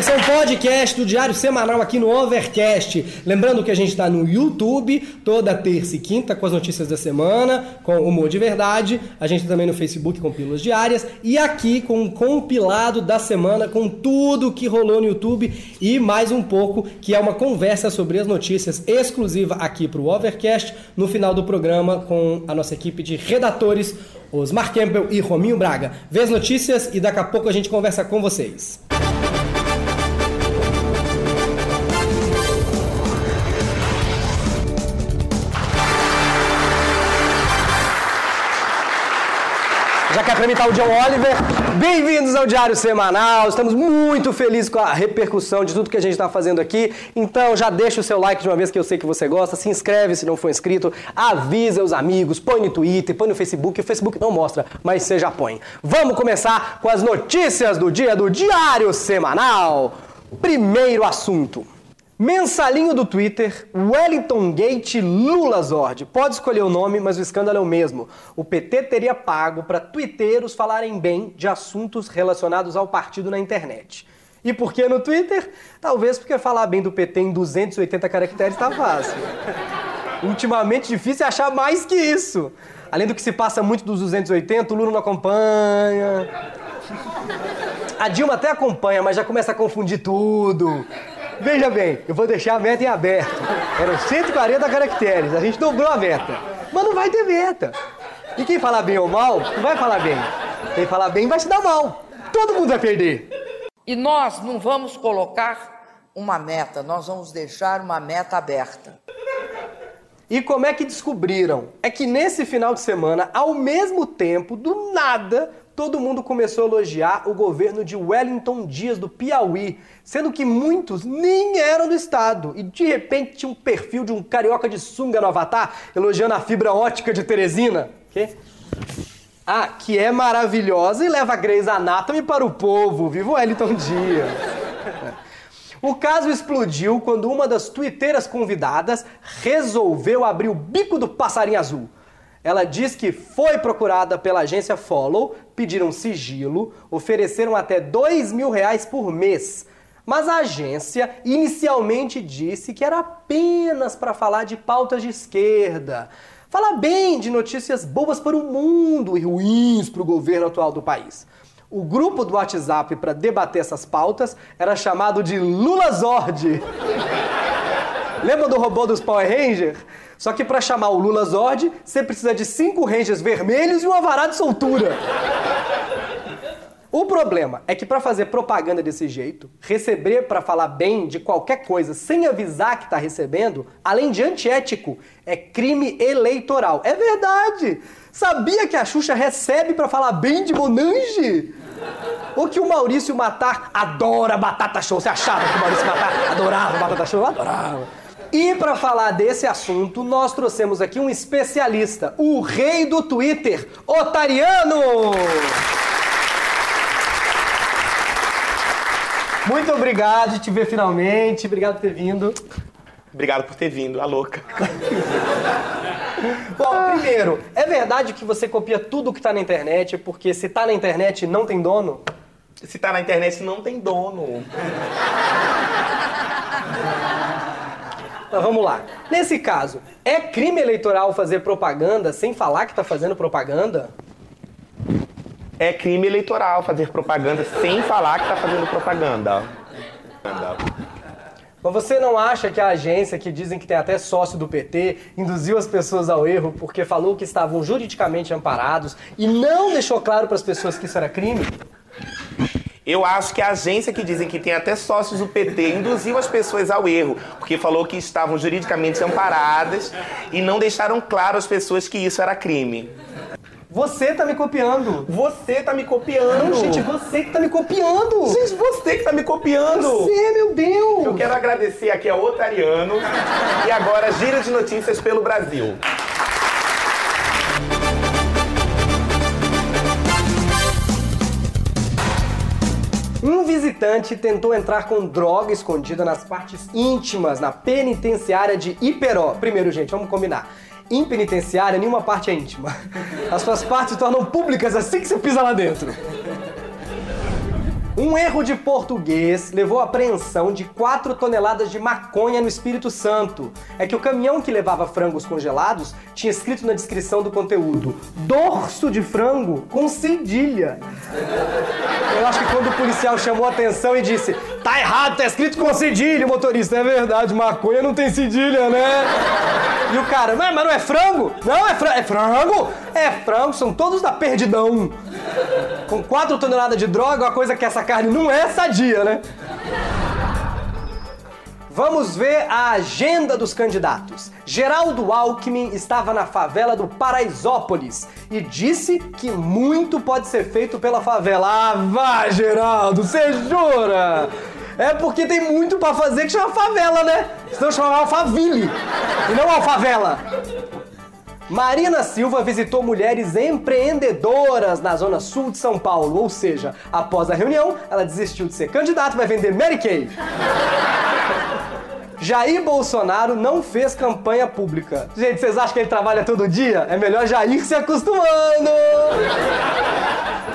versão podcast do Diário Semanal aqui no Overcast. Lembrando que a gente está no YouTube toda terça e quinta com as notícias da semana, com humor de verdade. A gente também no Facebook com pílulas diárias e aqui com um compilado da semana com tudo que rolou no YouTube e mais um pouco, que é uma conversa sobre as notícias exclusiva aqui para o Overcast no final do programa com a nossa equipe de redatores Osmar Campbell e Rominho Braga. Vê as notícias e daqui a pouco a gente conversa com vocês. Já quer apresentar o John Oliver? Bem-vindos ao Diário Semanal. Estamos muito felizes com a repercussão de tudo que a gente está fazendo aqui. Então já deixa o seu like de uma vez que eu sei que você gosta. Se inscreve se não for inscrito. Avisa os amigos. Põe no Twitter, põe no Facebook. O Facebook não mostra, mas você já põe. Vamos começar com as notícias do dia do Diário Semanal. Primeiro assunto. Mensalinho do Twitter, Wellington Gate Lula Zord. Pode escolher o nome, mas o escândalo é o mesmo. O PT teria pago para twitteiros falarem bem de assuntos relacionados ao partido na internet. E por que no Twitter? Talvez porque falar bem do PT em 280 caracteres tá fácil. Ultimamente difícil é achar mais que isso. Além do que se passa muito dos 280, o Lula não acompanha. A Dilma até acompanha, mas já começa a confundir tudo. Veja bem, eu vou deixar a meta em aberto. Eram 140 caracteres, a gente dobrou a meta. Mas não vai ter meta. E quem falar bem ou mal, não vai falar bem. Quem falar bem vai se dar mal. Todo mundo vai perder. E nós não vamos colocar uma meta, nós vamos deixar uma meta aberta. E como é que descobriram? É que nesse final de semana, ao mesmo tempo, do nada, todo mundo começou a elogiar o governo de Wellington Dias do Piauí, sendo que muitos nem eram do estado. E de repente tinha um perfil de um carioca de sunga no Avatar elogiando a fibra ótica de Teresina. Que? Ah, que é maravilhosa e leva a Grey's Anatomy para o povo. Viva Wellington Dias! O caso explodiu quando uma das twitteiras convidadas resolveu abrir o bico do passarinho azul. Ela diz que foi procurada pela agência Follow, pediram sigilo, ofereceram até dois mil reais por mês. Mas a agência inicialmente disse que era apenas para falar de pautas de esquerda. Falar bem de notícias boas para o mundo e ruins para o governo atual do país. O grupo do WhatsApp para debater essas pautas era chamado de Lula Zord. Lembra do robô dos Power Rangers? Só que para chamar o Lula Zord, você precisa de cinco Rangers vermelhos e uma vará de soltura. O problema é que para fazer propaganda desse jeito, receber para falar bem de qualquer coisa sem avisar que está recebendo, além de antiético, é crime eleitoral. É verdade! Sabia que a Xuxa recebe para falar bem de Monange? Ou que o Maurício Matar adora batata show. Você achava que o Maurício Matar adorava batata show? Adorava. E para falar desse assunto, nós trouxemos aqui um especialista, o rei do Twitter, Otariano! Muito obrigado de te ver finalmente, obrigado por ter vindo. Obrigado por ter vindo, a louca. Bom, primeiro, é verdade que você copia tudo que tá na internet, porque se tá na internet não tem dono? Se tá na internet não tem dono. Mas vamos lá. Nesse caso, é crime eleitoral fazer propaganda sem falar que está fazendo propaganda? É crime eleitoral fazer propaganda sem falar que está fazendo propaganda. Mas você não acha que a agência, que dizem que tem até sócio do PT, induziu as pessoas ao erro porque falou que estavam juridicamente amparados e não deixou claro para as pessoas que isso era crime? Eu acho que a agência que dizem que tem até sócios do PT induziu as pessoas ao erro, porque falou que estavam juridicamente amparadas e não deixaram claro às pessoas que isso era crime. Você tá me copiando. Você tá me copiando. Não, gente, você que tá me copiando. Gente, você que tá me copiando. Você, meu Deus. Eu quero agradecer aqui ao Otariano e agora giro de notícias pelo Brasil. Um visitante tentou entrar com droga escondida nas partes íntimas na penitenciária de Iperó. Primeiro, gente, vamos combinar. Em penitenciária, nenhuma parte é íntima. As suas partes se tornam públicas assim que você pisa lá dentro. Um erro de português levou à apreensão de 4 toneladas de maconha no Espírito Santo. É que o caminhão que levava frangos congelados tinha escrito na descrição do conteúdo: dorso de frango com cedilha. Eu acho que quando o policial chamou a atenção e disse: tá errado, tá escrito com cedilha, motorista, é verdade, maconha não tem cedilha, né? E o cara, mas não é frango? Não, é, fra é frango? É frango, são todos da perdidão. Com 4 toneladas de droga, uma coisa que essa carne não é sadia, né? Vamos ver a agenda dos candidatos. Geraldo Alckmin estava na favela do Paraisópolis e disse que muito pode ser feito pela favela. Ah, vá, Geraldo, você jura? É porque tem muito para fazer que chama favela, né? Senão chama Alphaville e não Alfavela. Marina Silva visitou mulheres empreendedoras na zona sul de São Paulo, ou seja, após a reunião, ela desistiu de ser candidata e vai vender Mary Kay. Jair Bolsonaro não fez campanha pública. Gente, vocês acham que ele trabalha todo dia? É melhor Jair se acostumando!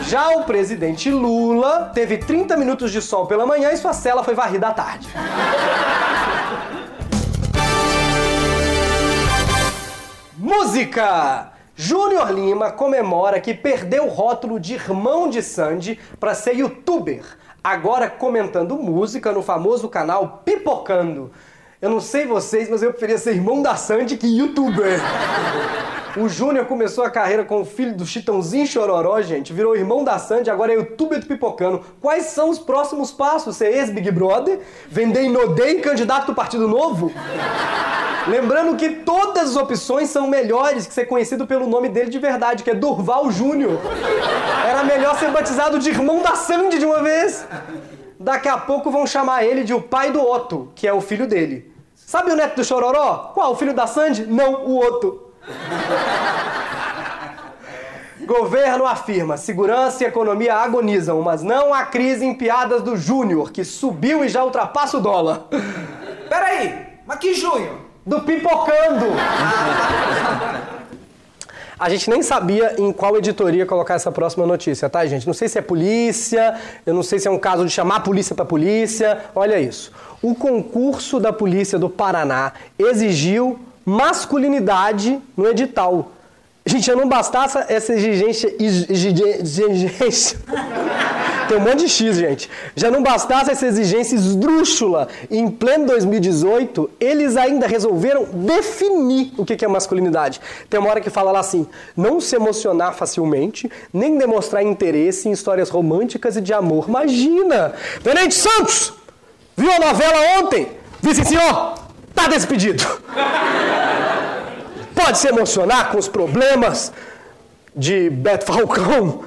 Já o presidente Lula teve 30 minutos de sol pela manhã e sua cela foi varrida à tarde. Música! Júnior Lima comemora que perdeu o rótulo de irmão de Sandy para ser youtuber, agora comentando música no famoso canal Pipocando. Eu não sei vocês, mas eu preferia ser irmão da Sandy que youtuber. O Júnior começou a carreira com o filho do Chitãozinho Chororó, gente. Virou irmão da Sandy, agora é youtuber do Pipocano. Quais são os próximos passos? Ser ex-Big Brother? Vender Inodei candidato do Partido Novo? Lembrando que todas as opções são melhores que ser conhecido pelo nome dele de verdade, que é Durval Júnior. Era melhor ser batizado de irmão da Sandy de uma vez. Daqui a pouco vão chamar ele de o pai do Otto, que é o filho dele. Sabe o neto do Chororó? Qual? O filho da Sandy? Não, o Otto. Governo afirma: segurança e economia agonizam, mas não há crise em piadas do Júnior, que subiu e já ultrapassa o dólar. Peraí, mas que Júnior? Do pipocando! A gente nem sabia em qual editoria colocar essa próxima notícia, tá, gente? Não sei se é polícia, eu não sei se é um caso de chamar a polícia para polícia. Olha isso. O concurso da polícia do Paraná exigiu masculinidade no edital. Gente, já não bastasse essa exigência. exigência tem um monte de X, gente. Já não bastasse essa exigência esdrúxula. Em pleno 2018, eles ainda resolveram definir o que é masculinidade. Tem uma hora que fala lá assim: não se emocionar facilmente, nem demonstrar interesse em histórias românticas e de amor. Imagina! Tenente Santos! Viu a novela ontem? Disse, senhor, tá despedido. Pode se emocionar com os problemas de Beto Falcão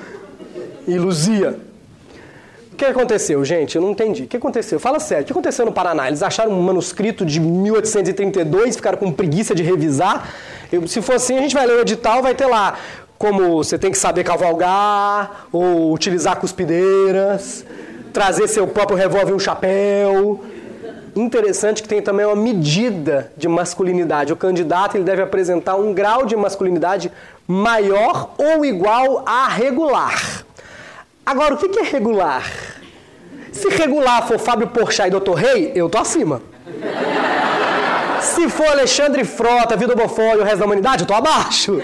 e Luzia. O que aconteceu, gente? Eu não entendi. O que aconteceu? Fala sério. O que aconteceu no Paraná? Eles acharam um manuscrito de 1832, ficaram com preguiça de revisar. Eu, se for assim, a gente vai ler o edital, vai ter lá como você tem que saber cavalgar, ou utilizar cuspideiras, trazer seu próprio revólver e um chapéu interessante que tem também uma medida de masculinidade. O candidato ele deve apresentar um grau de masculinidade maior ou igual a regular. Agora, o que é regular? Se regular for Fábio Porchat e Dr. Rei, eu tô acima. Se for Alexandre Frota, Vitor Bofó e o resto da humanidade, eu tô abaixo.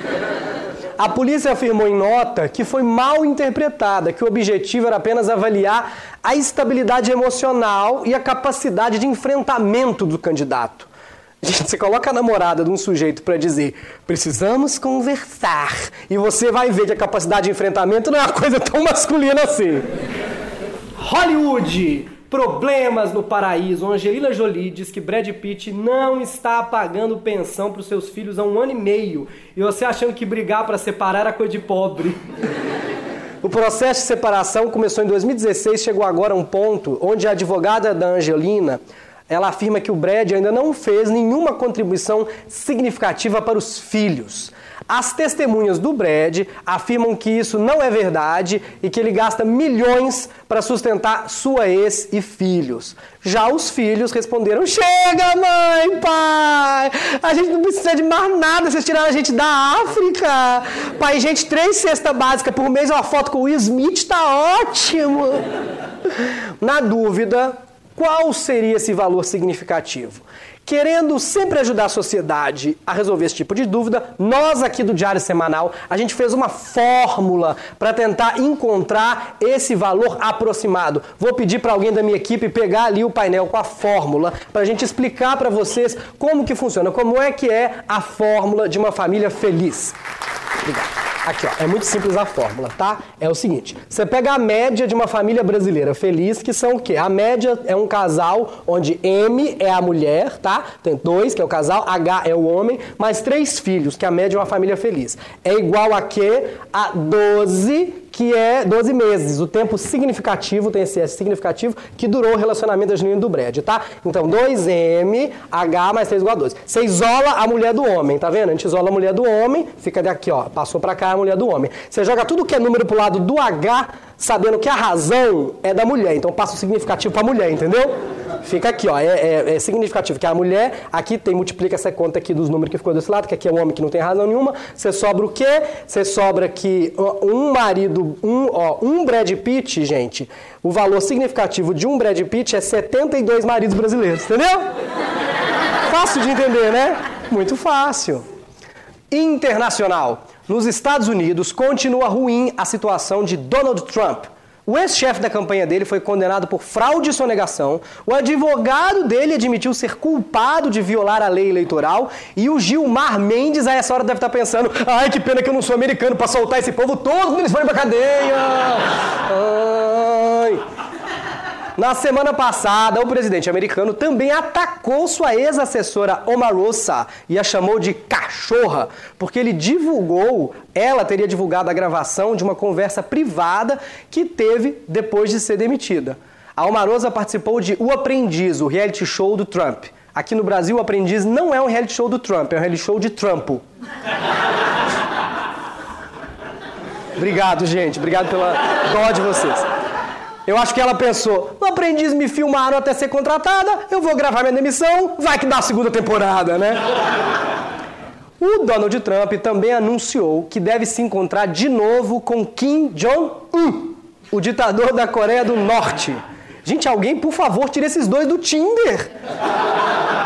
A polícia afirmou em nota que foi mal interpretada, que o objetivo era apenas avaliar a estabilidade emocional e a capacidade de enfrentamento do candidato. Gente, você coloca a namorada de um sujeito para dizer precisamos conversar e você vai ver que a capacidade de enfrentamento não é uma coisa tão masculina assim. Hollywood Problemas no paraíso. Angelina Jolie diz que Brad Pitt não está pagando pensão para os seus filhos há um ano e meio. E você achando que brigar para separar era coisa de pobre. O processo de separação começou em 2016, chegou agora a um ponto onde a advogada da Angelina ela afirma que o Brad ainda não fez nenhuma contribuição significativa para os filhos. As testemunhas do Brad afirmam que isso não é verdade e que ele gasta milhões para sustentar sua ex e filhos. Já os filhos responderam: Chega, mãe, pai! A gente não precisa de mais nada, vocês tiraram a gente da África. Pai, gente, três cestas básicas por mês, uma foto com o Will Smith tá ótimo. Na dúvida, qual seria esse valor significativo? Querendo sempre ajudar a sociedade a resolver esse tipo de dúvida, nós aqui do Diário Semanal, a gente fez uma fórmula para tentar encontrar esse valor aproximado. Vou pedir para alguém da minha equipe pegar ali o painel com a fórmula para a gente explicar para vocês como que funciona, como é que é a fórmula de uma família feliz. Obrigado. Aqui, ó, é muito simples a fórmula, tá? É o seguinte: você pega a média de uma família brasileira feliz, que são o quê? A média é um casal onde M é a mulher, tá? Tem dois, que é o casal, H é o homem, mais três filhos, que a média é uma família feliz. É igual a quê? A 12 que é 12 meses, o tempo significativo, tem esse significativo, que durou o relacionamento da Janine do Brad, tá? Então, 2M, H mais 3 igual a 12. Você isola a mulher do homem, tá vendo? A gente isola a mulher do homem, fica daqui, ó, passou pra cá a mulher do homem. Você joga tudo que é número pro lado do H, sabendo que a razão é da mulher, então passa o significativo pra mulher, entendeu? Fica aqui, ó, é, é, é, significativo que a mulher, aqui tem, multiplica essa conta aqui dos números que ficou desse lado, que aqui é o homem que não tem razão nenhuma, você sobra o quê? Você sobra que um marido, um, ó, um Brad Pitt, gente, o valor significativo de um Brad Pitt é 72 maridos brasileiros, entendeu? Fácil de entender, né? Muito fácil. Internacional. Nos Estados Unidos, continua ruim a situação de Donald Trump. O ex-chefe da campanha dele foi condenado por fraude e sonegação. O advogado dele admitiu ser culpado de violar a lei eleitoral. E o Gilmar Mendes, a essa hora, deve estar pensando: ai, que pena que eu não sou americano para soltar esse povo todo eles forem pra cadeia. Ai. Na semana passada, o presidente americano também atacou sua ex-assessora Omarosa e a chamou de cachorra, porque ele divulgou, ela teria divulgado a gravação de uma conversa privada que teve depois de ser demitida. A Omarosa participou de O Aprendiz, o reality show do Trump. Aqui no Brasil, o Aprendiz não é um reality show do Trump, é um reality show de Trumpo. Obrigado, gente. Obrigado pela dó de vocês. Eu acho que ela pensou: no aprendiz me filmaram até ser contratada, eu vou gravar minha demissão, vai que dá a segunda temporada, né? O Donald Trump também anunciou que deve se encontrar de novo com Kim Jong-un, o ditador da Coreia do Norte. Gente, alguém, por favor, tire esses dois do Tinder.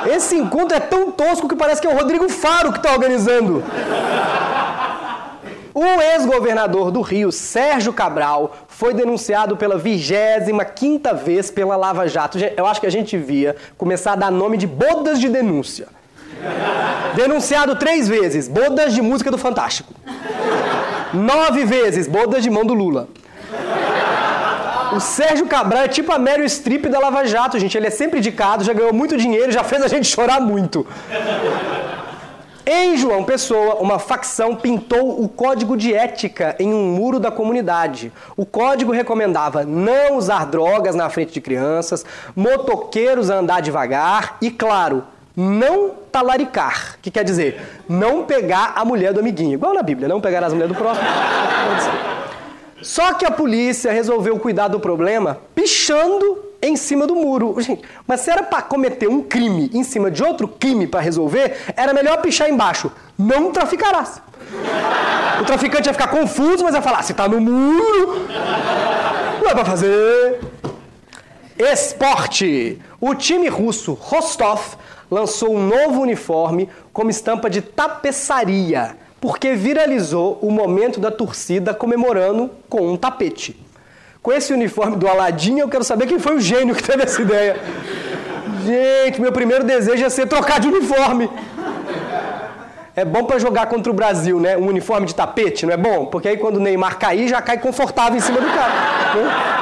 Esse encontro é tão tosco que parece que é o Rodrigo Faro que está organizando. O ex-governador do Rio, Sérgio Cabral, foi denunciado pela 25ª vez pela Lava Jato. Eu acho que a gente via começar a dar nome de bodas de denúncia. Denunciado três vezes, bodas de música do Fantástico. Nove vezes, bodas de mão do Lula. O Sérgio Cabral é tipo a Meryl Streep da Lava Jato, gente. Ele é sempre indicado, já ganhou muito dinheiro, já fez a gente chorar muito. Em João Pessoa, uma facção pintou o código de ética em um muro da comunidade. O código recomendava não usar drogas na frente de crianças, motoqueiros andar devagar e, claro, não talaricar, que quer dizer não pegar a mulher do amiguinho. Igual na Bíblia, não pegar as mulheres do próximo. Só que a polícia resolveu cuidar do problema pichando em cima do muro. Gente, mas se era para cometer um crime em cima de outro crime para resolver, era melhor pichar embaixo. Não traficarás. O traficante ia ficar confuso, mas ia falar: se tá no muro, não é para fazer. Esporte. O time russo Rostov lançou um novo uniforme como estampa de tapeçaria, porque viralizou o momento da torcida comemorando com um tapete com esse uniforme do Aladim, eu quero saber quem foi o gênio que teve essa ideia. Gente, meu primeiro desejo é ser trocar de uniforme. É bom para jogar contra o Brasil, né? Um uniforme de tapete, não é bom? Porque aí quando o Neymar cair, já cai confortável em cima do cara. Né?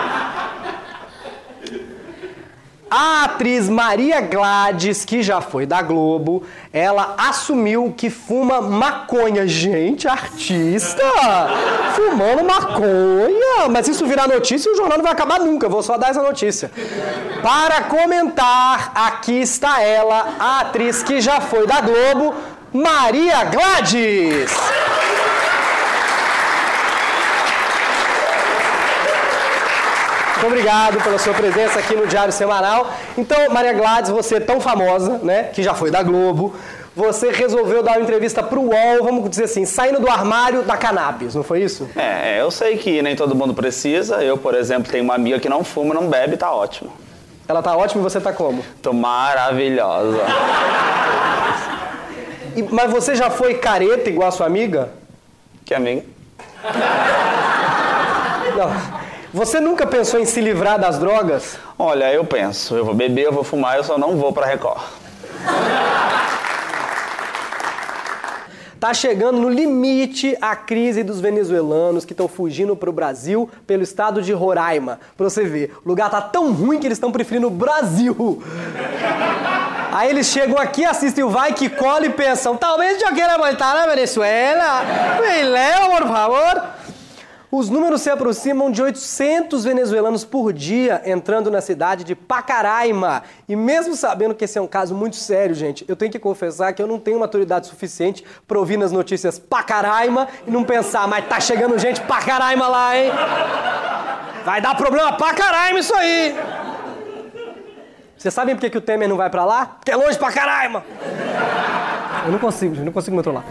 A atriz Maria Gladys, que já foi da Globo, ela assumiu que fuma maconha. Gente, artista! Fumando maconha! Mas isso virar notícia, o jornal não vai acabar nunca. Vou só dar essa notícia. Para comentar, aqui está ela, a atriz que já foi da Globo, Maria Gladys! Muito obrigado pela sua presença aqui no Diário Semanal. Então, Maria Gladys, você é tão famosa, né, que já foi da Globo, você resolveu dar uma entrevista pro UOL, vamos dizer assim, saindo do armário da cannabis, não foi isso? É, eu sei que nem todo mundo precisa. Eu, por exemplo, tenho uma amiga que não fuma, não bebe, tá ótimo. Ela tá ótima e você tá como? Tô maravilhosa. E- mas você já foi careta igual a sua amiga? Que amiga? Não. Você nunca pensou em se livrar das drogas? Olha, eu penso, eu vou beber, eu vou fumar, eu só não vou pra Record. Tá chegando no limite a crise dos venezuelanos que estão fugindo pro Brasil pelo estado de Roraima. Pra você ver, o lugar tá tão ruim que eles estão preferindo o Brasil. Aí eles chegam aqui, assistem o Vai Que Cola e pensam, talvez eu queira voltar na Venezuela. Me leva, por favor. Os números se aproximam de 800 venezuelanos por dia entrando na cidade de Pacaraima. E mesmo sabendo que esse é um caso muito sério, gente, eu tenho que confessar que eu não tenho maturidade suficiente para ouvir nas notícias Pacaraima e não pensar, mas tá chegando gente Pacaraima lá, hein? Vai dar problema pra caralho isso aí! Vocês sabem por que, que o Temer não vai pra lá? Porque é longe pra caralho! Eu não consigo, gente, não consigo me controlar.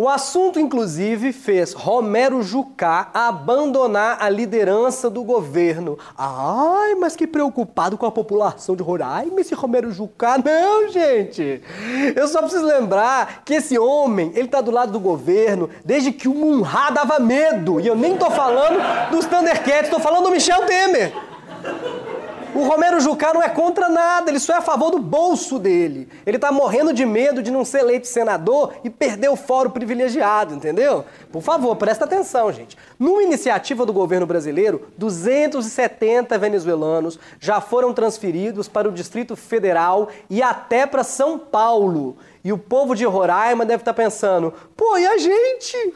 O assunto, inclusive, fez Romero Jucá abandonar a liderança do governo. Ai, mas que preocupado com a população de Roraima esse Romero Jucá. Não, gente! Eu só preciso lembrar que esse homem, ele tá do lado do governo desde que o Munhá dava medo. E eu nem tô falando dos Thundercats, tô falando do Michel Temer. O Romero Jucá não é contra nada, ele só é a favor do bolso dele. Ele tá morrendo de medo de não ser eleito senador e perder o fórum privilegiado, entendeu? Por favor, presta atenção, gente. Numa iniciativa do governo brasileiro, 270 venezuelanos já foram transferidos para o Distrito Federal e até para São Paulo. E o povo de Roraima deve estar pensando: pô, e a gente?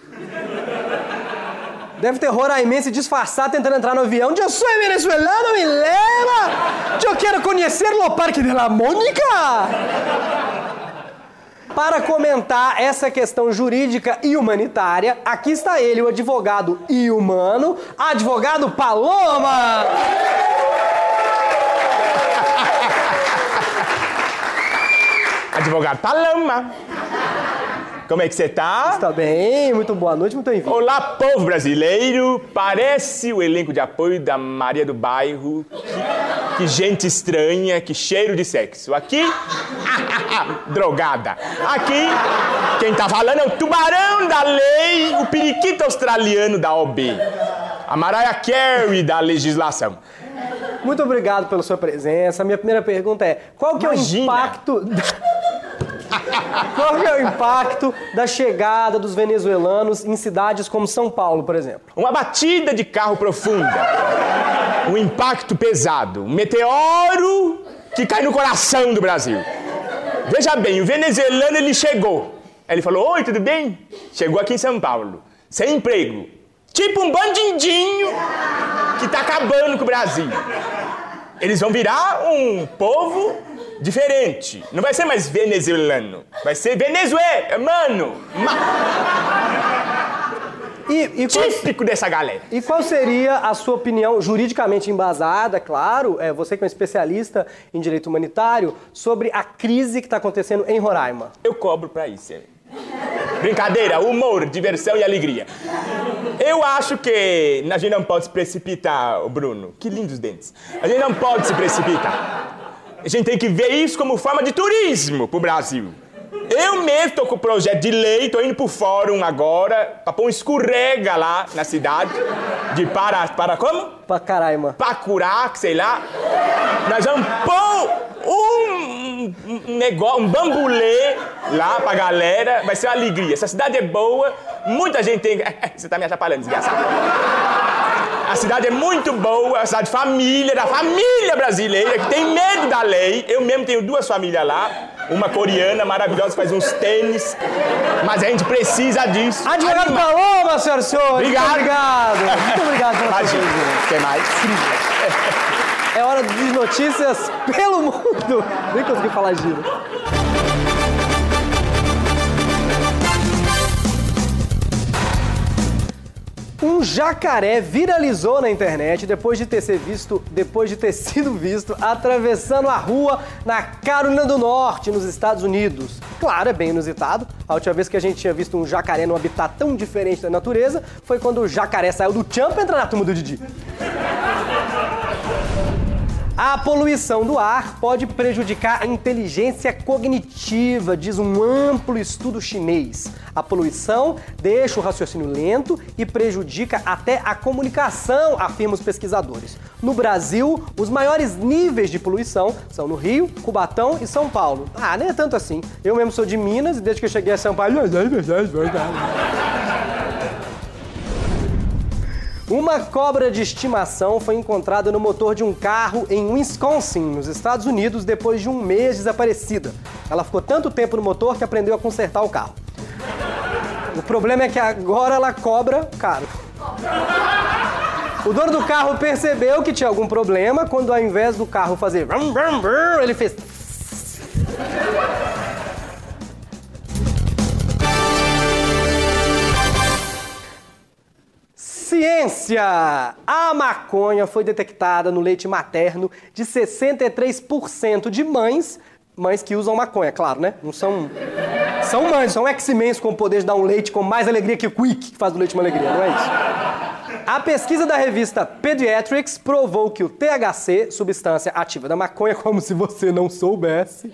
Deve ter roraimense disfarçado tentando entrar no avião. Eu sou venezuelano, me leva! Eu quero conhecer o Parque de la Mônica! Para comentar essa questão jurídica e humanitária, aqui está ele, o advogado e humano, advogado Paloma! Advogado Palama. Como é que você tá? Está bem? Muito boa noite, muito bem-vindo. Olá, povo brasileiro. Parece o elenco de apoio da Maria do Bairro. Que, que gente estranha, que cheiro de sexo. Aqui, drogada. Aqui, quem tá falando é o tubarão da lei, o periquito australiano da OB. A Mariah Carey da legislação. Muito obrigado pela sua presença. Minha primeira pergunta é: qual que é o Imagina. impacto. Qual é o impacto da chegada dos venezuelanos em cidades como São Paulo, por exemplo? Uma batida de carro profunda. Um impacto pesado. Um meteoro que cai no coração do Brasil. Veja bem, o venezuelano ele chegou. Ele falou: Oi, tudo bem? Chegou aqui em São Paulo. Sem emprego. Tipo um bandidinho que tá acabando com o Brasil. Eles vão virar um povo diferente. Não vai ser mais venezuelano. Vai ser venezuelano. E, e, qual, Típico dessa galera. e qual seria a sua opinião, juridicamente embasada, claro, é, você que é um especialista em direito humanitário, sobre a crise que está acontecendo em Roraima? Eu cobro pra isso. Brincadeira, humor, diversão e alegria. Eu acho que a gente não pode se precipitar, Bruno. Que lindos dentes. A gente não pode se precipitar. A gente tem que ver isso como forma de turismo pro Brasil. Eu mesmo tô com o projeto de lei, tô indo pro fórum agora, pra pôr um escorrega lá na cidade. De para. Para como? Pra Caraima. Pacurac, sei lá. Nós vamos pôr um, um negócio, um bambulê lá pra galera. Vai ser uma alegria. Essa cidade é boa, muita gente tem. Você tá me atrapalhando, desgraçado. A cidade é muito boa, é uma cidade de família, da família brasileira, que tem medo da lei. Eu mesmo tenho duas famílias lá. Uma coreana maravilhosa que faz uns tênis. Mas a gente precisa disso. Advogado Anima- Paloma, senhoras e senhores! Obrigado. Muito obrigado! Muito obrigado pela sua Imagina. presença. Mais? É hora de notícias pelo mundo! Nem consegui falar giro. Um jacaré viralizou na internet depois de ter, ser visto, depois de ter sido visto atravessando a rua na Carolina do Norte, nos Estados Unidos. Claro, é bem inusitado. A última vez que a gente tinha visto um jacaré num habitat tão diferente da natureza foi quando o jacaré saiu do chão pra entrar na turma do Didi. A poluição do ar pode prejudicar a inteligência cognitiva, diz um amplo estudo chinês. A poluição deixa o raciocínio lento e prejudica até a comunicação, afirmam os pesquisadores. No Brasil, os maiores níveis de poluição são no Rio, Cubatão e São Paulo. Ah, nem é tanto assim. Eu mesmo sou de Minas e desde que eu cheguei a São Paulo. Uma cobra de estimação foi encontrada no motor de um carro em Wisconsin, nos Estados Unidos, depois de um mês desaparecida. Ela ficou tanto tempo no motor que aprendeu a consertar o carro. O problema é que agora ela cobra caro. O dono do carro percebeu que tinha algum problema quando, ao invés do carro fazer ele fez. Ciência! A maconha foi detectada no leite materno de 63% de mães, mães que usam maconha, claro, né? Não são. São mães, são X-Men com o poder de dar um leite com mais alegria que o Quick, que faz do leite uma alegria, não é isso? A pesquisa da revista Pediatrics provou que o THC, substância ativa da maconha, como se você não soubesse,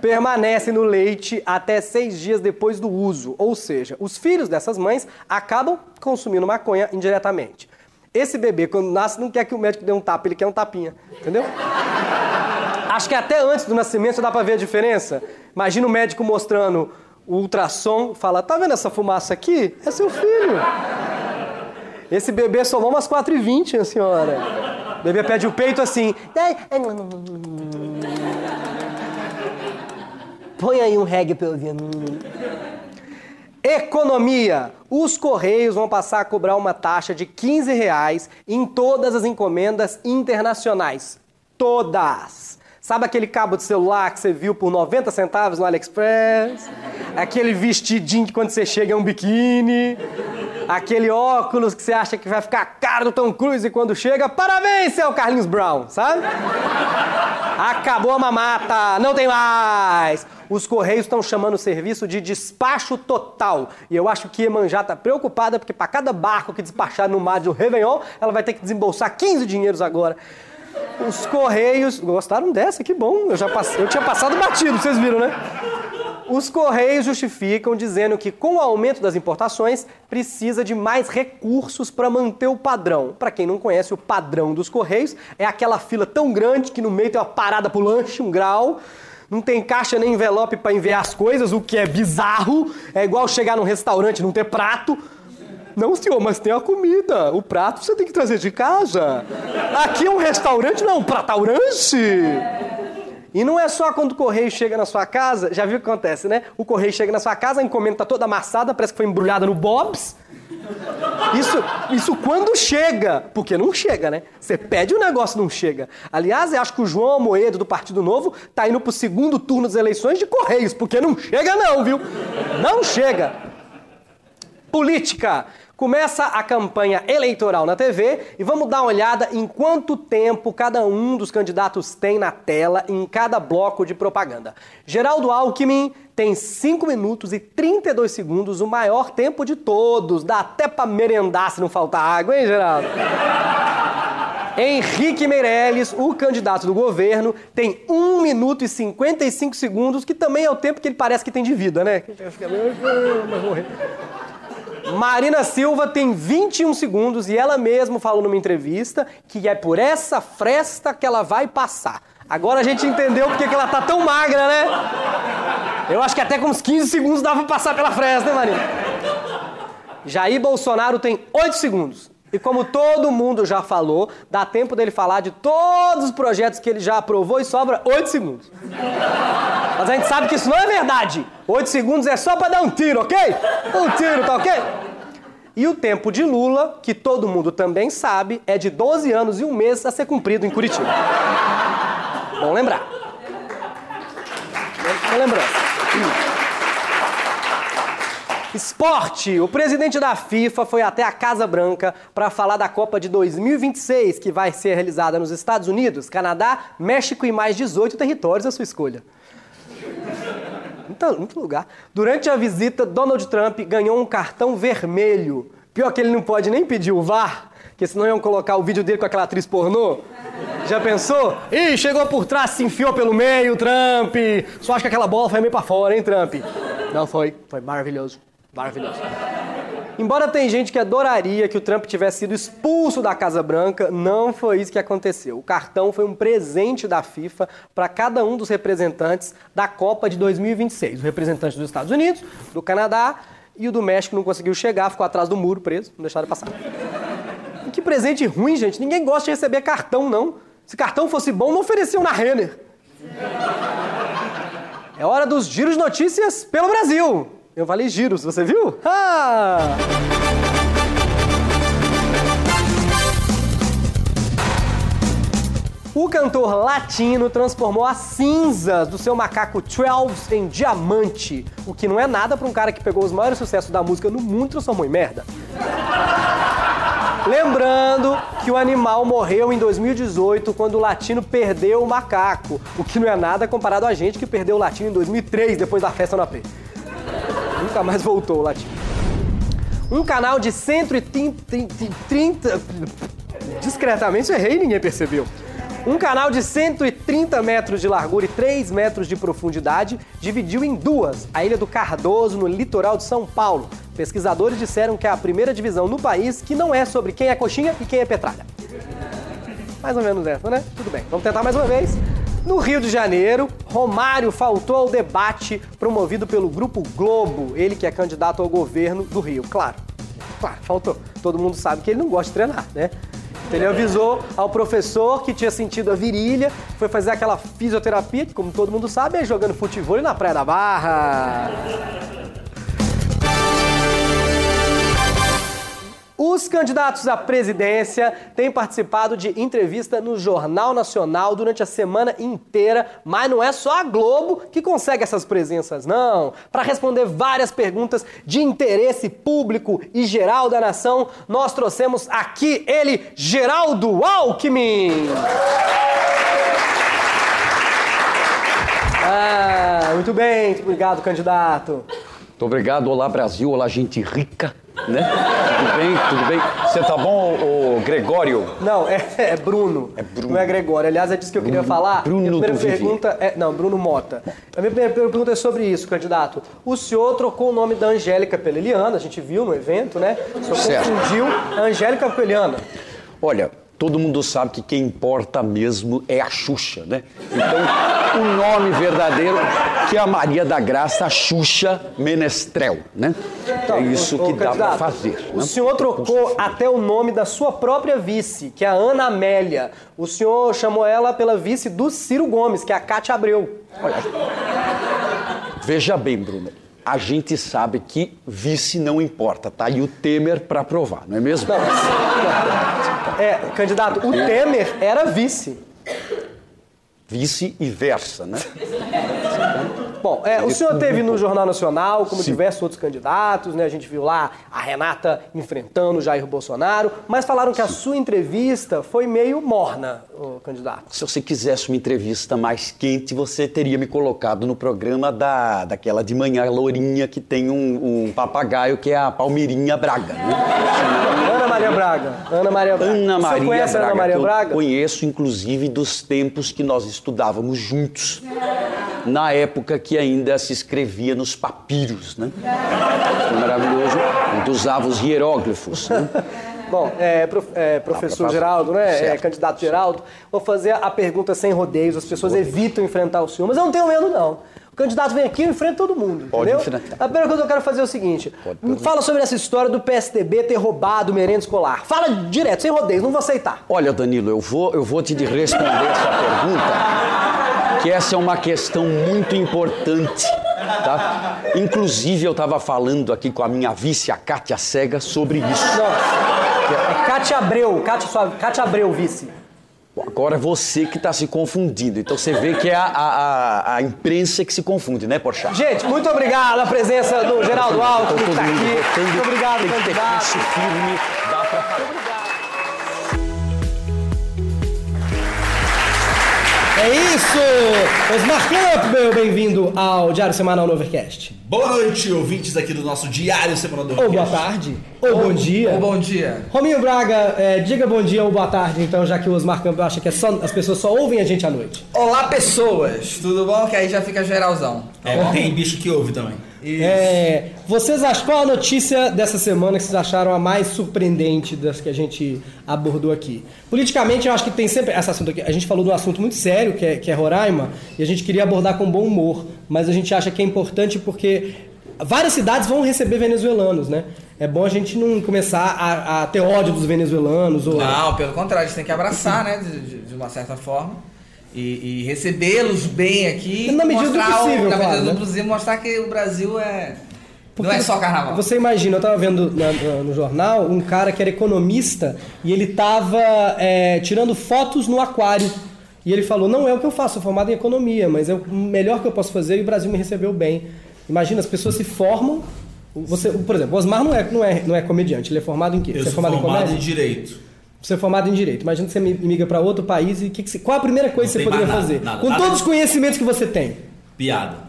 permanece no leite até seis dias depois do uso. Ou seja, os filhos dessas mães acabam consumindo maconha indiretamente. Esse bebê, quando nasce, não quer que o médico dê um tapa, ele quer um tapinha. Entendeu? Acho que até antes do nascimento dá pra ver a diferença. Imagina o médico mostrando o ultrassom, fala: tá vendo essa fumaça aqui? É seu filho. Esse bebê somou umas 4h20, a senhora. O bebê pede o peito assim. Põe aí um reggae pra eu ver. Economia. Os Correios vão passar a cobrar uma taxa de 15 reais em todas as encomendas internacionais. Todas! Sabe aquele cabo de celular que você viu por 90 centavos no AliExpress? Aquele vestidinho que quando você chega é um biquíni? Aquele óculos que você acha que vai ficar caro do Tom Cruise e quando chega, parabéns, seu Carlinhos Brown, sabe? Acabou a mamata, não tem mais! Os Correios estão chamando o serviço de despacho total. E eu acho que Iemanjá está preocupada porque para cada barco que despachar no mar do Réveillon, ela vai ter que desembolsar 15 dinheiros agora. Os Correios. Gostaram dessa? Que bom. Eu, já eu tinha passado batido, vocês viram, né? Os Correios justificam dizendo que, com o aumento das importações, precisa de mais recursos para manter o padrão. Para quem não conhece, o padrão dos Correios é aquela fila tão grande que no meio tem uma parada pro lanche, um grau. Não tem caixa nem envelope para enviar as coisas, o que é bizarro. É igual chegar num restaurante e não ter prato. Não, senhor, mas tem a comida. O prato você tem que trazer de casa. Aqui é um restaurante, não um prataurante. E não é só quando o correio chega na sua casa, já viu o que acontece, né? O correio chega na sua casa, a encomenda tá toda amassada, parece que foi embrulhada no Bob's. Isso, isso quando chega, porque não chega, né? Você pede o um negócio não chega. Aliás, eu acho que o João Moedo do Partido Novo tá indo pro segundo turno das eleições de Correios, porque não chega não, viu? Não chega. Política. Começa a campanha eleitoral na TV e vamos dar uma olhada em quanto tempo cada um dos candidatos tem na tela em cada bloco de propaganda. Geraldo Alckmin tem 5 minutos e 32 segundos, o maior tempo de todos. Dá até pra merendar se não faltar água, hein, Geraldo? Henrique Meirelles, o candidato do governo, tem 1 minuto e 55 segundos, que também é o tempo que ele parece que tem de vida, né? Marina Silva tem 21 segundos e ela mesma falou numa entrevista que é por essa fresta que ela vai passar. Agora a gente entendeu porque que ela tá tão magra, né? Eu acho que até com uns 15 segundos dava pra passar pela fresta, né, Marina? Jair Bolsonaro tem 8 segundos. E como todo mundo já falou, dá tempo dele falar de todos os projetos que ele já aprovou e sobra 8 segundos. Mas a gente sabe que isso não é verdade. 8 segundos é só para dar um tiro, ok? Um tiro, tá ok? E o tempo de Lula, que todo mundo também sabe, é de 12 anos e um mês a ser cumprido em Curitiba. Bom lembrar. Bom lembrança. Esporte! O presidente da FIFA foi até a Casa Branca para falar da Copa de 2026, que vai ser realizada nos Estados Unidos, Canadá, México e mais 18 territórios à sua escolha. Muito, muito lugar. Durante a visita, Donald Trump ganhou um cartão vermelho. Pior que ele não pode nem pedir o VAR, porque senão iam colocar o vídeo dele com aquela atriz pornô. Já pensou? Ih, chegou por trás, se enfiou pelo meio, Trump. Só acho que aquela bola foi meio pra fora, hein, Trump? Não foi. Foi maravilhoso. Maravilhoso. Embora tem gente que adoraria que o Trump tivesse sido expulso da Casa Branca, não foi isso que aconteceu. O cartão foi um presente da FIFA para cada um dos representantes da Copa de 2026. O representante dos Estados Unidos, do Canadá e o do México não conseguiu chegar, ficou atrás do muro preso, não deixaram passar. E que presente ruim, gente. Ninguém gosta de receber cartão, não. Se cartão fosse bom, não ofereciam na Renner. É hora dos giros de notícias pelo Brasil. Eu falei giros, você viu? Ah! O cantor latino transformou as cinzas do seu macaco Trelves em diamante, o que não é nada para um cara que pegou os maiores sucessos da música no mundo e transformou em merda. Lembrando que o animal morreu em 2018 quando o latino perdeu o macaco, o que não é nada comparado a gente que perdeu o latino em 2003 depois da festa no AP. Nunca mais voltou o latino. Um canal de 130. Discretamente errei e ninguém percebeu. Um canal de 130 metros de largura e 3 metros de profundidade dividiu em duas a Ilha do Cardoso, no litoral de São Paulo. Pesquisadores disseram que é a primeira divisão no país que não é sobre quem é coxinha e quem é petralha. Mais ou menos essa, né? Tudo bem, vamos tentar mais uma vez. No Rio de Janeiro, Romário faltou ao debate promovido pelo Grupo Globo, ele que é candidato ao governo do Rio. Claro, claro, faltou. Todo mundo sabe que ele não gosta de treinar, né? Ele avisou ao professor que tinha sentido a virilha, foi fazer aquela fisioterapia, que como todo mundo sabe, é jogando futebol na Praia da Barra. Os candidatos à presidência têm participado de entrevista no Jornal Nacional durante a semana inteira, mas não é só a Globo que consegue essas presenças, não. Para responder várias perguntas de interesse público e geral da nação, nós trouxemos aqui ele, Geraldo Alckmin. Ah, muito bem, muito obrigado, candidato. Muito obrigado. Olá, Brasil. Olá, gente rica. Né? Tudo bem? Tudo bem? Você tá bom, ô, ô, Gregório? Não, é, é Bruno. É Bruno. Não é Gregório. Aliás, é disso que eu queria falar. Bruno Minha primeira pergunta é. Não, Bruno Mota. A minha primeira pergunta é sobre isso, candidato. O senhor trocou o nome da Angélica pela Eliana, a gente viu no evento, né? O senhor Certo. confundiu a Angélica com a Eliana. Olha, todo mundo sabe que quem importa mesmo é a Xuxa, né? Então, o nome verdadeiro que é a Maria da Graça Xuxa Menestrel, né? é isso Então, Ô, ô, que dá pra candidato, fazer. O né? senhor trocou até o nome da sua própria vice, que é a Ana Amélia. O senhor chamou ela pela vice do Ciro Gomes, que é a Cátia Abreu. Veja bem, Bruno. A gente sabe que vice não importa, tá? E o Temer pra provar, não é mesmo? Não, É, candidato, o Temer era vice. Vice e versa, né? Bom, é, o senhor teve no Jornal Nacional, como Sim. diversos outros candidatos, né? A gente viu lá a Renata enfrentando o Jair Bolsonaro, mas falaram que a sua entrevista foi meio morna, o candidato. Se você quisesse uma entrevista mais quente, você teria me colocado no programa da, daquela de manhã lourinha que tem um, um papagaio que é a Palmeirinha Braga. Né? Ana Maria Braga. Ana Maria Braga. Ana Maria conhece a Braga, Ana Maria Braga? conheço inclusive dos tempos que nós estudávamos juntos. Na época que ainda se escrevia nos papiros, né? Foi maravilhoso. Gente usava os hieróglifos, né? Bom, é, prof- é, professor. Geraldo, né? É, Certo. candidato Geraldo, vou fazer a pergunta sem rodeios. As pessoas evitam enfrentar o senhor, mas eu não tenho medo, não. O candidato vem aqui e enfrenta todo mundo, Pode entendeu? enfrentar. A primeira coisa que eu quero fazer é o seguinte: me fala sobre essa história do PSDB ter roubado o merenda escolar. Fala direto, sem rodeios, não vou aceitar. Olha, Danilo, eu vou, eu vou te de responder essa pergunta, que essa é uma questão muito importante, tá? Inclusive, eu estava falando aqui com a minha vice, a Kátia Cega, sobre isso. Não. É Cátia Abreu, Cátia, sua, Cátia Abreu, vice. Agora é você que está se confundindo. Então você vê que é a, a, a, imprensa que se confunde, né, Porchat? Gente, muito obrigado a presença do Geraldo Alto, que todo está mundo aqui. Muito obrigado, Tem que ter firme. É isso! Osmar Camp, meu bem-vindo ao Diário Semanal no Overcast. Boa noite, ouvintes aqui do nosso Diário Semanal do Ou boa tarde, ou bom dia. Ô, bom dia. Rominho Braga, é, diga bom dia ou boa tarde, então, já que o Osmar Campbell acha que é só, as pessoas só ouvem a gente à noite. Olá, pessoas. Tudo bom? Que aí já fica geralzão. É, tem bicho que ouve também. É, vocês acham qual a notícia dessa semana que vocês acharam a mais surpreendente das que a gente abordou aqui? Politicamente, eu acho que tem sempre esse assunto aqui. A gente falou de um assunto muito sério, que é, que é Roraima, e a gente queria abordar com bom humor, mas a gente acha que é importante porque várias cidades vão receber venezuelanos, né? É bom a gente não começar a, a ter ódio dos venezuelanos ou Não, pelo contrário, a gente tem que abraçar, né? De, de- de uma certa forma. E, e recebê-los bem aqui. Na medida do mostrar o- possível, Na medida claro, do né? possível, mostrar que o Brasil é. Porque não é só carnaval. Você imagina, eu tava vendo na- no jornal um cara que era economista e ele tava é, tirando fotos no aquário. E ele falou: Não é o que eu faço, sou formado em economia, mas é o melhor que eu posso fazer e o Brasil me recebeu bem. Imagina, as pessoas se formam. Você, por exemplo, o Osmar não é, não, é, não é comediante, ele é formado em quê? Eu você é sou formado, formado em em? Direito. Você é formado em direito. Imagina que você migra para outro país e que que você- qual a primeira coisa que Não você tem poderia nada, fazer? nada, Com nada. todos os conhecimentos que você tem. Piada.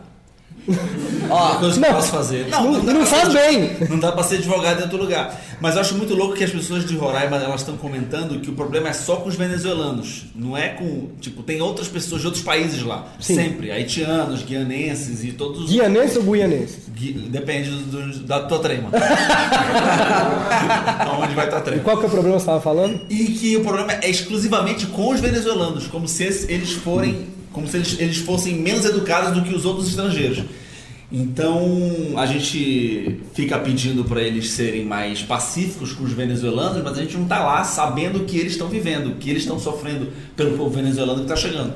Ó, Coisa que não, eu posso fazer. não- dá não pra faz ser- bem. Não dá pra ser advogado em outro lugar. Mas eu acho muito louco que as pessoas de Roraima elas estão comentando que o problema é só com os venezuelanos. Não é com. Tipo, tem outras pessoas de outros países lá. Sim. Sempre. Haitianos, guianenses e todos os. Guianense ou guianense? Gui- Depende do- do- da tua trema. Onde vai tua trema. Qual que é o problema que você estava falando? E que o problema é exclusivamente com os venezuelanos, como se eles forem, como se eles, eles fossem menos educados do que os outros estrangeiros. Então a gente fica pedindo para eles serem mais pacíficos com os venezuelanos, mas a gente não tá lá sabendo o que eles estão vivendo, o que eles estão sofrendo pelo povo venezuelano que tá chegando.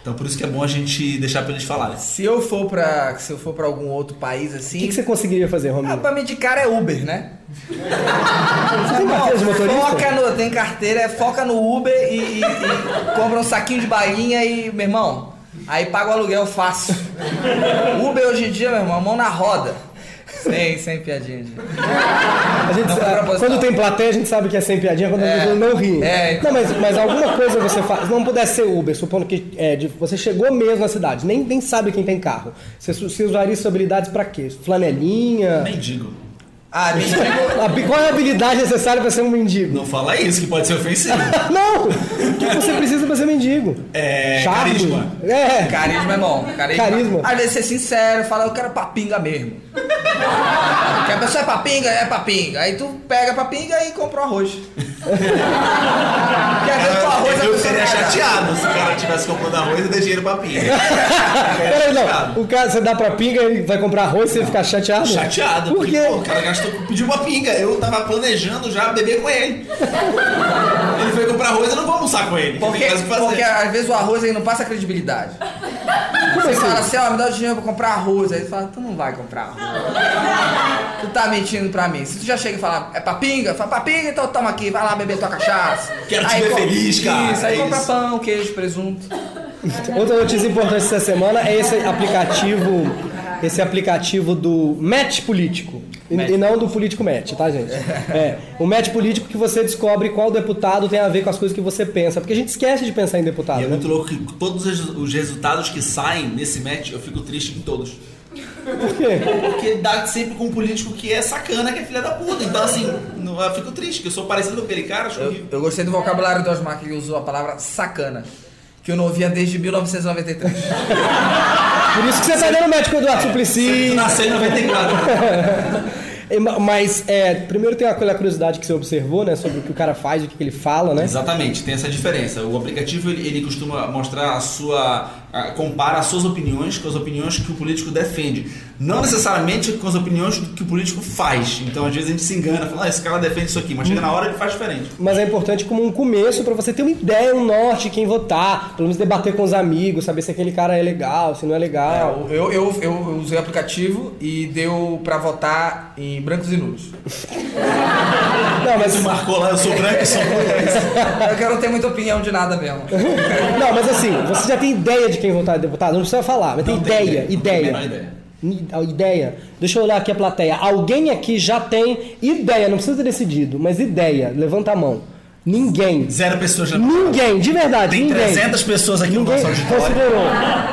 Então por isso que é bom a gente deixar para eles falarem. se eu for pra. Se eu for pra algum outro país assim. O que, que você conseguiria fazer, Ah, Rominho? pra mim de cara é Uber, né? Você tem carteira de motorista? Foca no. Tem carteira, é foca no Uber e, e- e compra um saquinho de balinha e, meu irmão, aí paga o aluguel fácil. Uber hoje em dia, meu irmão, mão na roda. Sem, sem piadinha. gente. A gente, proposital. quando tem plateia, a gente sabe que é sem piadinha, quando É. a não ri. É, então. Não, mas, mas alguma coisa você faz. Não pudesse ser Uber, supondo que é, de- você chegou mesmo na cidade, nem, nem sabe quem tem carro. Você, você usaria suas habilidades pra quê? Flanelinha? Mendigo. Ah, mendigo. Qual é a habilidade necessária pra ser um mendigo? Não fala isso que pode ser ofensivo. Não! O que você precisa pra ser mendigo? É, Charme? carisma. É. Carisma é bom. Carisma. Carisma. Às vezes ser sincero, fala, eu quero papinga mesmo. que a pessoa é papinga, é papinga. Aí tu pega a papinga e compra o arroz. Porque às vezes com arroz Eu pessoa seria chateado se o cara tivesse comprando arroz e der dinheiro pra pinga. Peraí, não. O cara, você dá pra pinga e vai comprar arroz e você fica chateado? Chateado, Por porque quê? pô, o cara gastou, pediu uma pinga. Eu tava planejando já beber com ele. Ele foi comprar arroz, eu não vou almoçar com ele. Porque, porque às vezes o arroz aí não passa credibilidade. Você fala assim, ó, me dá o dinheiro pra comprar arroz. Aí tu fala, tu não vai comprar arroz. Tu tá mentindo pra mim. Se tu já chega e fala, é papinga? Fala, papinga, então toma aqui, vai lá beber tua cachaça. Quero te Aí ver feliz, cara, Isso, aí é compra isso. pão, queijo, presunto. Outra notícia importante essa semana é esse aplicativo, esse aplicativo do match político. E, e não do político match, tá, gente? É, o match político que você descobre qual deputado tem a ver com as coisas que você pensa. Porque a gente esquece de pensar em deputado, E é né? muito louco que todos os os resultados que saem nesse match, eu fico triste em todos. Por quê? Porque dá sempre com um político que é sacana, que é filha da puta. Então, assim, não- eu fico triste, que eu sou parecido com aquele cara, acho Eu, horrível. eu gostei do vocabulário do Osmar que ele usou a palavra sacana. Que eu não ouvia desde 1993. Por isso que você tá dando match com o Eduardo Suplicy. Nasceu em 94. É, ma- Mas, é, primeiro tem aquela curiosidade que você observou, né? Sobre o que o cara faz, o que ele fala, né? Exatamente, tem essa diferença. O aplicativo ele, ele costuma mostrar a sua. a- compara as suas opiniões com as opiniões que o político defende. Não necessariamente com as opiniões que o político faz. Então, às vezes, a gente se engana, fala, ah, esse cara defende isso aqui, mas chega na hora ele faz diferente. Mas é importante como um começo pra você ter uma ideia, um norte, quem votar, pelo menos debater com os amigos, saber se aquele cara é legal, se não é legal. Eu, eu, eu, eu usei o aplicativo e deu pra votar em brancos e nulos. Não, mas Você marcou lá, eu sou branco e sou Eu quero não ter muita opinião de nada mesmo. Não, mas assim, você já tem ideia de quem votar deputado? Não precisa falar, mas tem Não tem ideia, ideia, não tem a ideia. menor ideia. Ideia. Deixa eu olhar aqui a plateia. Alguém aqui já tem ideia, não precisa ter decidido, mas ideia. Levanta a mão. Ninguém. Zero pessoas já. Ninguém, de verdade, Tem ninguém. 300 pessoas aqui no Ninguém nosso auditório. considerou.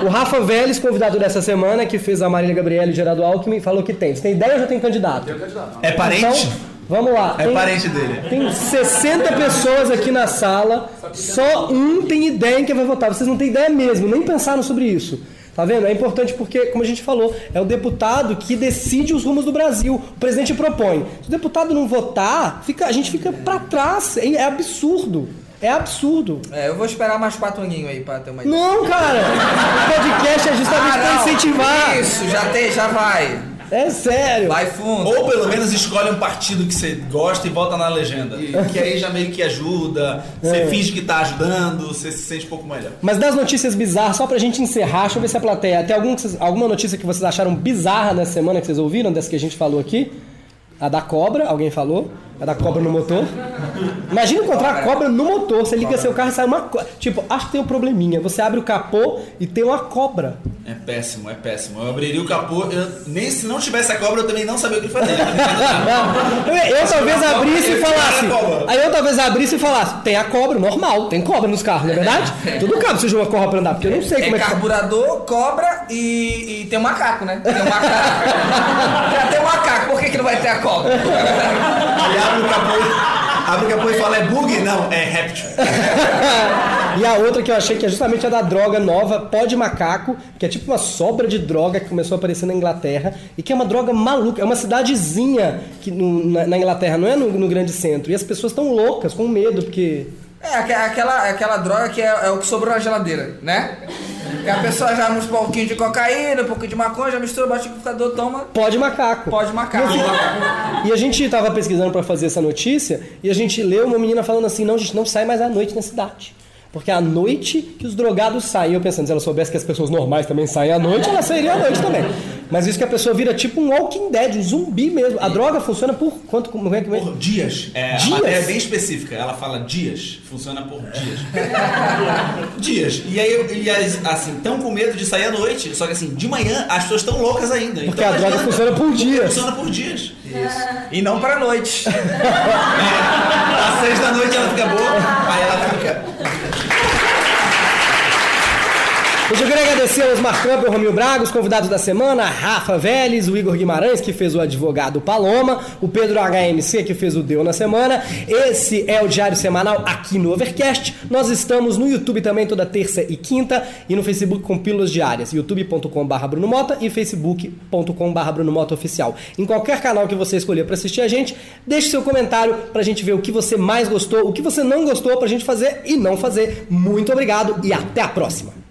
O Rafa Vélez, convidado dessa semana, que fez a Marília Gabriela e o Gerardo Alckmin, falou que tem. Você tem ideia ou já tem candidato? É parente? Então, vamos lá. É Tem- parente dele. Tem 60 pessoas aqui na sala, só um tem ideia em quem vai votar. Vocês não têm ideia mesmo, nem pensaram sobre isso. Tá vendo? É importante porque, como a gente falou, é o deputado que decide os rumos do Brasil. O presidente propõe. Se o deputado não votar, fica, a gente fica pra trás. É, é absurdo. É absurdo. É, eu vou esperar mais quatro aninhos aí pra ter uma ideia. Não, cara! O podcast é justamente pra não. incentivar. Isso, já tem, já vai. É sério. Vai fundo. Ou pelo menos escolhe um partido que você gosta e vota na legenda. Que aí já meio que ajuda, você É. finge que tá ajudando, você se sente um pouco melhor. Mas das notícias bizarras, só pra gente encerrar, deixa eu ver se a plateia. Tem algum alguma notícia que vocês acharam bizarra nessa semana que vocês ouviram, dessa que a gente falou aqui? A da cobra, alguém falou? A da cobra no motor. Imagina encontrar a cobra no motor. Você liga seu carro e sai uma cobra. Tipo, acho que tem um probleminha. Você abre o capô e tem uma cobra. É péssimo, é péssimo. Eu abriria o capô, eu, nem se não tivesse a cobra, eu também não sabia o que fazer. Eu, eu talvez abrisse e falasse. Aí eu talvez abrisse e falasse: tem a cobra, normal, tem cobra nos carros, não é verdade? Todo carro precisa de uma cobra pra andar, porque eu não sei É como é que. carburador, cobra e, e tem um macaco, né? Tem um macaco. Já tem um macaco, por que, que não vai ter a cobra? Aí abre o capô, abre o capô e fala, é bug? Não, é réptil. E a outra que eu achei que é justamente a da droga nova, pó de macaco, que é tipo uma sobra de droga que começou a aparecer na Inglaterra e que é uma droga maluca. É uma cidadezinha que no- na, na Inglaterra, não é no, no grande centro. E as pessoas estão loucas, com medo, porque. É, aque- aquela, aquela droga que é, é o que sobrou na geladeira, né? Que a pessoa já uns pouquinho de cocaína, um pouquinho de maconha, já mistura, bate no liquidificador, toma. Pó de macaco. Pó de macaco. E a gente tava pesquisando pra fazer essa notícia e a gente leu uma menina falando assim: não, gente, não sai mais à noite na cidade. Porque é à noite que os drogados saem. Eu pensando, se ela soubesse que as pessoas normais também saem à noite, ela sairia à noite também. Mas isso que a pessoa vira tipo um Walking Dead, um zumbi mesmo. A droga funciona por quanto? Como é que Por dias. É, Dias? É bem específica. Ela fala dias. Funciona por dias. dias. E aí, e as- assim, estão com medo de sair à noite. Só que assim, de manhã as pessoas estão loucas ainda. Porque então a droga funciona por dias. Funciona por dias. E não pra noite. Às seis da noite ela fica boa. Aí ela fica. Hoje eu queria agradecer aos Marcamp e ao Romil Braga, os convidados da semana, a Rafa Vélez, o Igor Guimarães, que fez o advogado Paloma, o Pedro HMC, que fez o Deu na semana. Esse é o Diário Semanal aqui no Overcast. Nós estamos no YouTube também toda terça e quinta e no Facebook com pílulas diárias, youtube.com.br Bruno Mota e facebook.com.br Bruno Oficial. Em qualquer canal que você escolher para assistir a gente, deixe seu comentário pra gente ver o que você mais gostou, o que você não gostou pra gente fazer e não fazer. Muito obrigado e até a próxima.